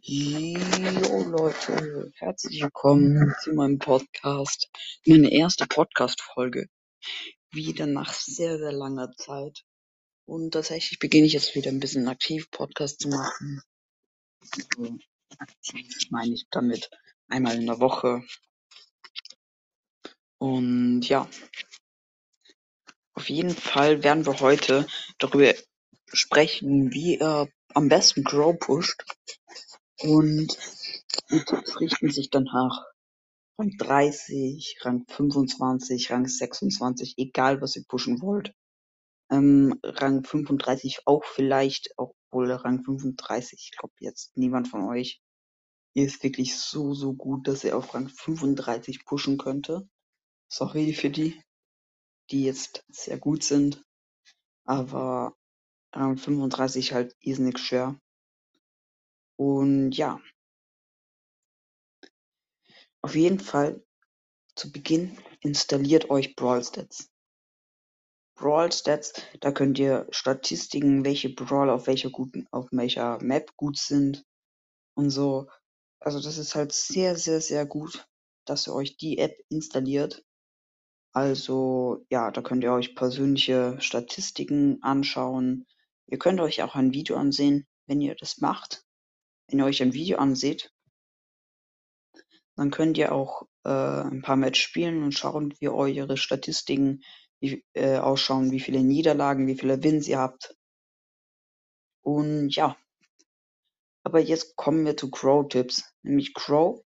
Jo Leute, herzlich willkommen zu meinem Podcast. Meine erste Podcast-Folge. Wieder nach sehr, sehr langer Zeit. Und tatsächlich beginne ich jetzt wieder ein bisschen aktiv Podcast zu machen. Aktiv meine ich damit einmal in der Woche. Und ja, auf jeden Fall werden wir heute darüber sprechen, wie ihr am besten Grow pusht. Und die Tipps richten sich danach Rang 30, Rang 25, Rang 26, egal was ihr pushen wollt. Ähm, Rang 35 auch vielleicht, obwohl Rang 35, ich glaube jetzt niemand von euch ist wirklich so, so gut, dass er auf Rang 35 pushen könnte. Sorry für die, die jetzt sehr gut sind, aber Rang 35 halt irrsinnig schwer. Und ja, auf jeden Fall zu Beginn installiert euch Brawl Stats. Brawl Stats, da könnt ihr Statistiken, welche Brawler auf welcher guten, auf welcher Map gut sind und so. Also das ist halt sehr, sehr, sehr gut, dass ihr euch die App installiert. Also ja, da könnt ihr euch persönliche Statistiken anschauen. Ihr könnt euch auch ein Video ansehen, wenn ihr das macht. Wenn ihr euch ein Video anseht, dann könnt ihr auch äh, ein paar Match spielen und schauen, wie eure Statistiken wie, äh, ausschauen, wie viele Niederlagen, wie viele Wins ihr habt. Und ja, aber jetzt kommen wir zu Crow-Tipps. Nämlich Crow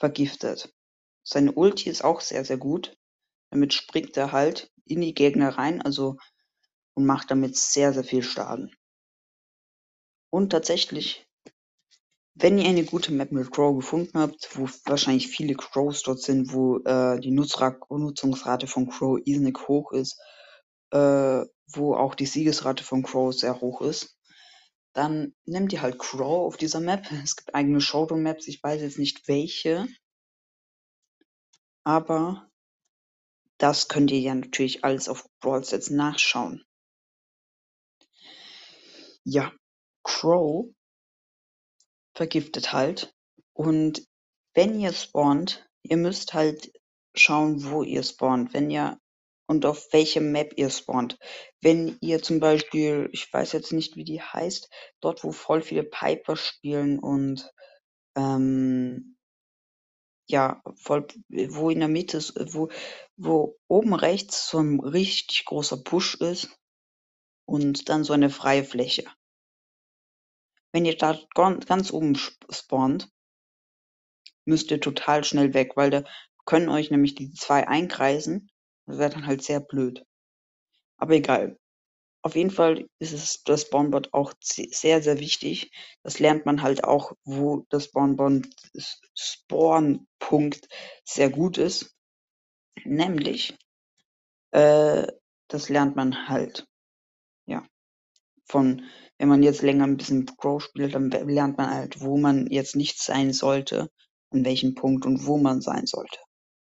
vergiftet. Seine Ulti ist auch sehr, sehr gut. Damit springt er halt in die Gegner rein, also und macht damit sehr, sehr viel Schaden. Und tatsächlich, wenn ihr eine gute Map mit Crow gefunden habt, wo wahrscheinlich viele Crows dort sind, wo äh, die Nutzra Nutzungsrate von Crow irrsinnig hoch ist, äh, wo auch die Siegesrate von Crow sehr hoch ist, dann nehmt ihr halt Crow auf dieser Map. Es gibt eigene Showdown-Maps, ich weiß jetzt nicht welche, aber das könnt ihr ja natürlich alles auf Brawl Stats nachschauen. Ja, Crow vergiftet halt. Und wenn ihr spawnt, ihr müsst halt schauen, wo ihr spawnt. Wenn ihr und auf welche Map ihr spawnt. Wenn ihr zum Beispiel, ich weiß jetzt nicht, wie die heißt, dort, wo voll viele Piper spielen und ähm, ja, voll, wo in der Mitte, wo, wo oben rechts so ein richtig großer Busch ist und dann so eine freie Fläche. Wenn ihr da ganz oben spawnt, müsst ihr total schnell weg, weil da können euch nämlich die zwei einkreisen. Das wäre dann halt sehr blöd. Aber egal. Auf jeden Fall ist es das Spawnboard auch sehr, sehr wichtig. Das lernt man halt auch, wo das Spawnboard Spawnpunkt sehr gut ist. Nämlich, äh, das lernt man halt, von, wenn man jetzt länger ein bisschen Crow spielt, dann lernt man halt, wo man jetzt nicht sein sollte, an welchem Punkt und wo man sein sollte.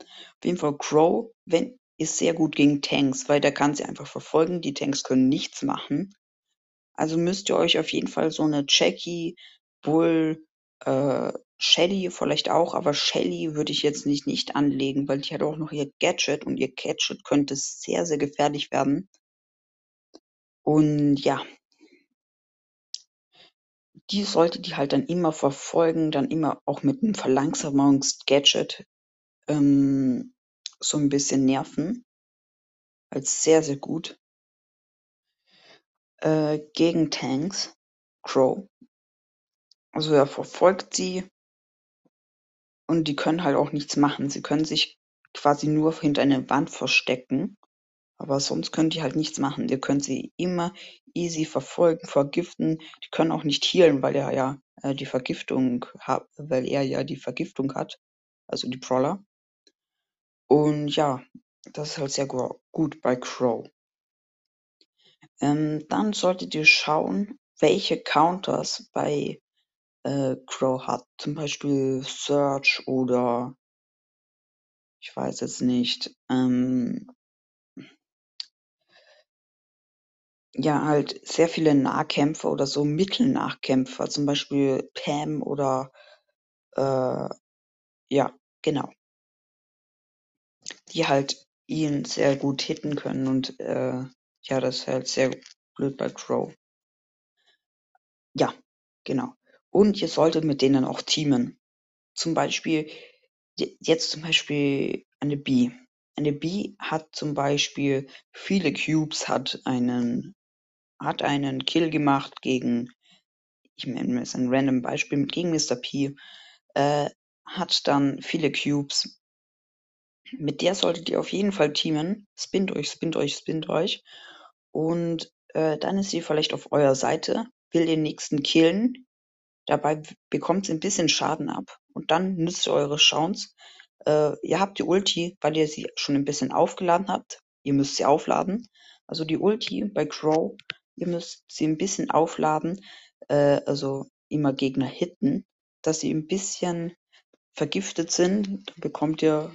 Auf jeden Fall Crow, wenn, ist sehr gut gegen Tanks, weil der kann sie einfach verfolgen. Die Tanks können nichts machen. Also müsst ihr euch auf jeden Fall so eine Jackie, Bull, äh, Shelly vielleicht auch, aber Shelly würde ich jetzt nicht, nicht anlegen, weil die hat auch noch ihr Gadget und ihr Gadget könnte sehr, sehr gefährlich werden. Und ja, die sollte die halt dann immer verfolgen, dann immer auch mit einem Verlangsamungs-Gadget ähm, so ein bisschen nerven. Als sehr, sehr gut. Äh, gegen Tanks, Crow. Also er verfolgt sie und die können halt auch nichts machen. Sie können sich quasi nur hinter einer Wand verstecken, aber sonst können die halt nichts machen. Ihr könnt sie immer easy verfolgen, vergiften. Die können auch nicht healen, weil er ja äh, die Vergiftung hat, weil er ja die Vergiftung hat, also die Brawler. Und ja, das ist halt sehr gut bei Crow. Ähm, dann solltet ihr schauen, welche Counters bei äh, Crow hat. Zum Beispiel Search oder ich weiß jetzt nicht. Ähm, ja, halt sehr viele Nahkämpfer oder so Mittelnahkämpfer, zum Beispiel Pam oder äh, ja, genau. Die halt ihn sehr gut hitten können und äh, ja, das ist halt sehr blöd bei Crow. Ja, genau. Und ihr solltet mit denen auch teamen. Zum Beispiel, jetzt zum Beispiel eine Bee. Eine Bee hat zum Beispiel viele Cubes, hat einen, hat einen Kill gemacht gegen, ich nenne es ein random Beispiel, gegen Mr. P, äh, hat dann viele Cubes. Mit der solltet ihr auf jeden Fall teamen. Spinnt euch, spinnt euch, spinnt euch. Und äh, dann ist sie vielleicht auf eurer Seite, will den nächsten killen. Dabei bekommt sie ein bisschen Schaden ab. Und dann nützt ihr eure Chance. Äh, ihr habt die Ulti, weil ihr sie schon ein bisschen aufgeladen habt. Ihr müsst sie aufladen. Also die Ulti bei Crow, ihr müsst sie ein bisschen aufladen. Äh, also immer Gegner hitten, dass sie ein bisschen vergiftet sind. Dann bekommt ihr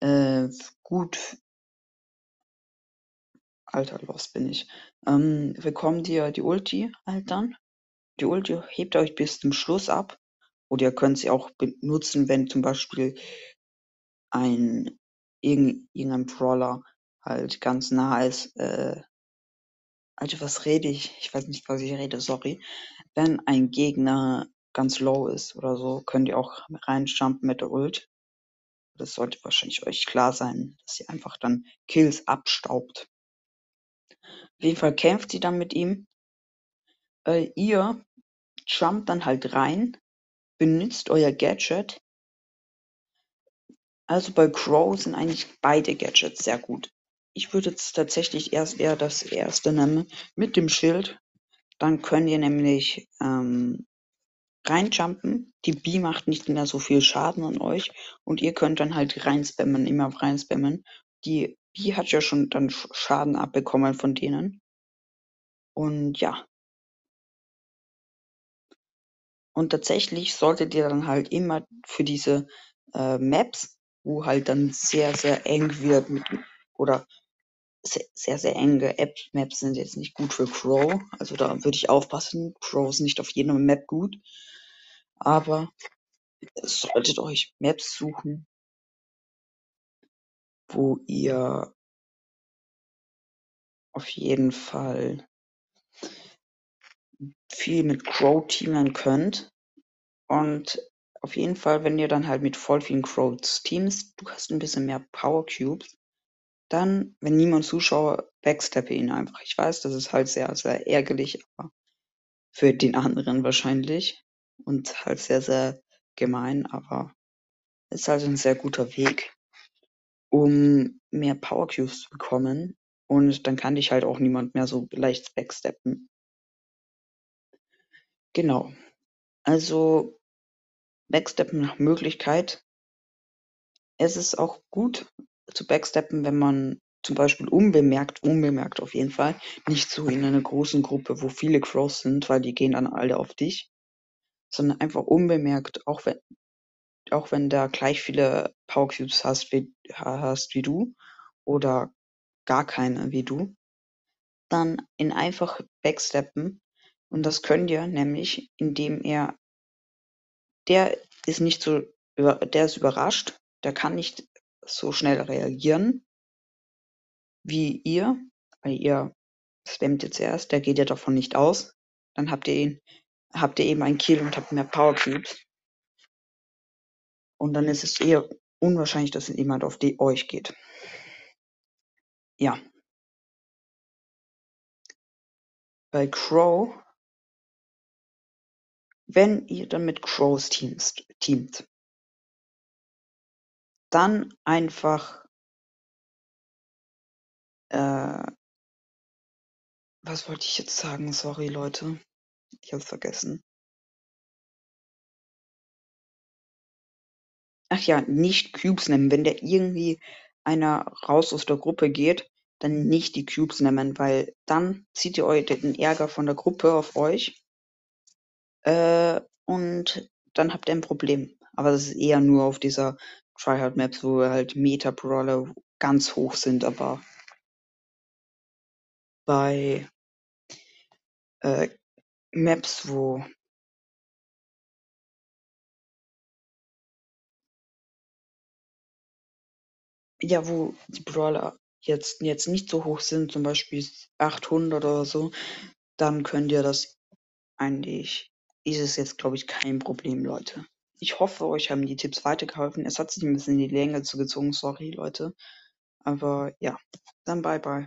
äh, gut Alter, los bin ich. Ähm, bekommt ihr die Ulti halt dann. Die Ulti hebt euch bis zum Schluss ab. Oder ihr könnt sie auch benutzen, wenn zum Beispiel ein irgendein Brawler halt ganz nah ist. Äh, Alter, was rede ich? Ich weiß nicht, was ich rede, sorry. Wenn ein Gegner ganz low ist oder so, könnt ihr auch reinjumpen mit der Ult. Das sollte wahrscheinlich euch klar sein, dass ihr einfach dann Kills abstaubt. Auf jeden Fall kämpft sie dann mit ihm. Äh, ihr jumpt dann halt rein, benutzt euer Gadget. Also bei Crow sind eigentlich beide Gadgets sehr gut. Ich würde jetzt tatsächlich erst eher das erste nehmen mit dem Schild. Dann könnt ihr nämlich ähm, reinjumpen. Die Bee macht nicht mehr so viel Schaden an euch und ihr könnt dann halt reinspammen, immer reinspammen. Die Bee hat ja schon dann Schaden abbekommen von denen. Und ja. Und tatsächlich solltet ihr dann halt immer für diese äh, Maps, wo halt dann sehr, sehr eng wird mit oder sehr, sehr, enge App-Maps sind jetzt nicht gut für Crow. Also da würde ich aufpassen. Crow ist nicht auf jeder Map gut. Aber solltet euch Maps suchen, wo ihr auf jeden Fall viel mit Crow teamen könnt. Und auf jeden Fall, wenn ihr dann halt mit voll vielen Crows teamst, du hast ein bisschen mehr Power Cubes, dann, wenn niemand Zuschauer, backsteppe ihn einfach. Ich weiß, das ist halt sehr, sehr ärgerlich, aber für den anderen wahrscheinlich und halt sehr, sehr gemein, aber ist halt ein sehr guter Weg, um mehr Power Cubes zu bekommen. Und dann kann dich halt auch niemand mehr so leicht backsteppen. Genau. Also backsteppen nach Möglichkeit. Es ist auch gut zu backsteppen, wenn man zum Beispiel unbemerkt, unbemerkt auf jeden Fall, nicht so in einer großen Gruppe, wo viele Crows sind, weil die gehen dann alle auf dich, sondern einfach unbemerkt, auch wenn, auch wenn da gleich viele Power Cubes hast wie, hast wie du oder gar keine wie du, dann in einfach backsteppen. Und das könnt ihr nämlich, indem er, der ist nicht so, der ist überrascht, der kann nicht so schnell reagieren wie ihr, weil ihr spammt jetzt erst, der geht ja davon nicht aus. Dann habt ihr ihn, habt ihr eben einen Kill und habt mehr Power Cubes. Und dann ist es eher unwahrscheinlich, dass jemand auf die euch geht. Ja. Bei Crow, wenn ihr dann mit Crows teamst, teamt, dann einfach äh, was wollte ich jetzt sagen? Sorry, Leute. Ich hab's vergessen. Ach ja, nicht Cubes nehmen. Wenn der irgendwie einer raus aus der Gruppe geht, dann nicht die Cubes nehmen, weil dann zieht ihr euch den Ärger von der Gruppe auf euch. Äh, und dann habt ihr ein Problem. Aber das ist eher nur auf dieser Tryhard Maps, wo halt Meta-Brawler ganz hoch sind, aber bei äh, Maps, wo ja, wo die Brawler jetzt, jetzt nicht so hoch sind, zum Beispiel 800 oder so, dann könnt ihr das eigentlich, ist es jetzt, glaube ich, kein Problem, Leute. Ich hoffe, euch haben die Tipps weitergeholfen. Es hat sich ein bisschen in die Länge zugezogen, sorry, Leute. Aber ja, dann bye bye.